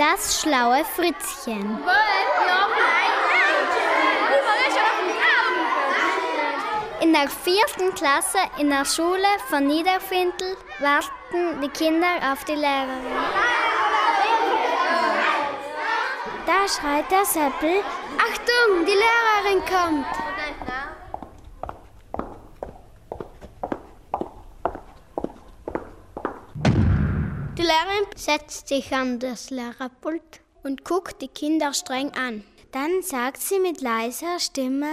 Das schlaue Fritzchen. In der vierten Klasse in der Schule von Niederfintel warten die Kinder auf die Lehrerin. Da schreit der Seppel, Achtung, die Lehrerin kommt. Die Lehrerin setzt sich an das Lehrerpult und guckt die Kinder streng an. Dann sagt sie mit leiser Stimme,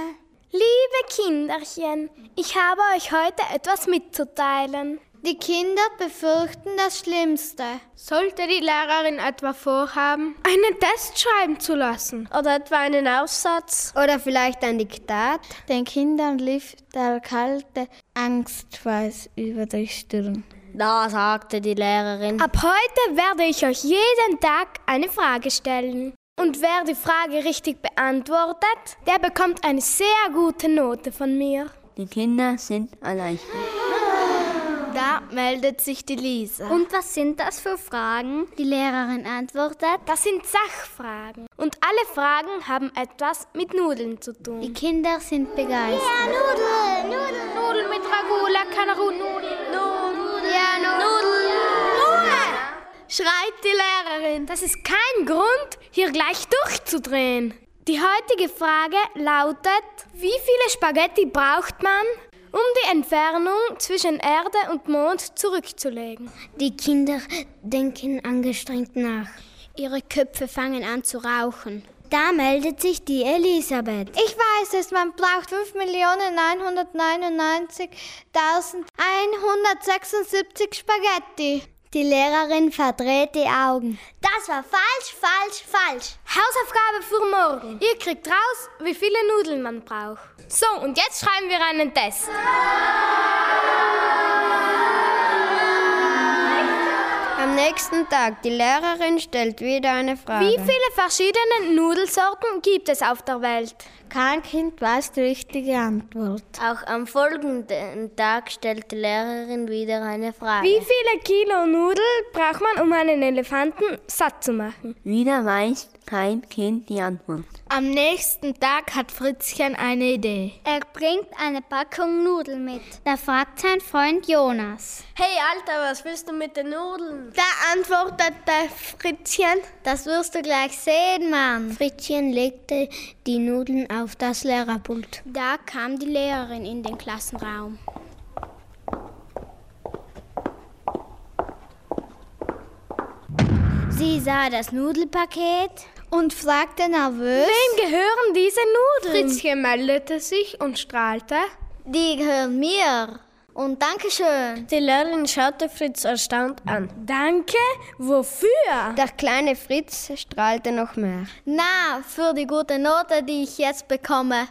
Liebe Kinderchen, ich habe euch heute etwas mitzuteilen. Die Kinder befürchten das Schlimmste. Sollte die Lehrerin etwa vorhaben, einen Test schreiben zu lassen? Oder etwa einen Aufsatz? Oder vielleicht ein Diktat? Den Kindern lief der kalte Angstschweiß über die Stirn. Da sagte die Lehrerin. Ab heute werde ich euch jeden Tag eine Frage stellen. Und wer die Frage richtig beantwortet, der bekommt eine sehr gute Note von mir. Die Kinder sind erleichtert. Da meldet sich die Lisa. Und was sind das für Fragen? Die Lehrerin antwortet. Das sind Sachfragen. Und alle Fragen haben etwas mit Nudeln zu tun. Die Kinder sind begeistert. Ja, Nudeln, Nudeln, die Lehrerin. Das ist kein Grund, hier gleich durchzudrehen. Die heutige Frage lautet, wie viele Spaghetti braucht man, um die Entfernung zwischen Erde und Mond zurückzulegen? Die Kinder denken angestrengt nach. Ihre Köpfe fangen an zu rauchen. Da meldet sich die Elisabeth. Ich weiß es, man braucht 5.999.176 Spaghetti. Die Lehrerin verdreht die Augen. Das war falsch, falsch, falsch. Hausaufgabe für morgen. Ihr kriegt raus, wie viele Nudeln man braucht. So, und jetzt schreiben wir einen Test. Nächsten Tag, die Lehrerin stellt wieder eine Frage. Wie viele verschiedene Nudelsorten gibt es auf der Welt? Kein Kind weiß die richtige Antwort. Auch am folgenden Tag stellt die Lehrerin wieder eine Frage. Wie viele Kilo Nudeln braucht man, um einen Elefanten satt zu machen? Wieder weiß kein Kind die Antwort. Am nächsten Tag hat Fritzchen eine Idee. Er bringt eine Packung Nudeln mit. Da fragt sein Freund Jonas. Hey Alter, was willst du mit den Nudeln? Da antwortet der Fritzchen. Das wirst du gleich sehen, Mann. Fritzchen legte die Nudeln auf das Lehrerpult. Da kam die Lehrerin in den Klassenraum. Sie sah das Nudelpaket und fragte nervös: Wem gehören diese Nudeln? Fritzchen meldete sich und strahlte: Die gehören mir. Und Dankeschön. Die Lehrerin schaute Fritz erstaunt an. Danke? Wofür? Der kleine Fritz strahlte noch mehr. Na, für die gute Note, die ich jetzt bekomme.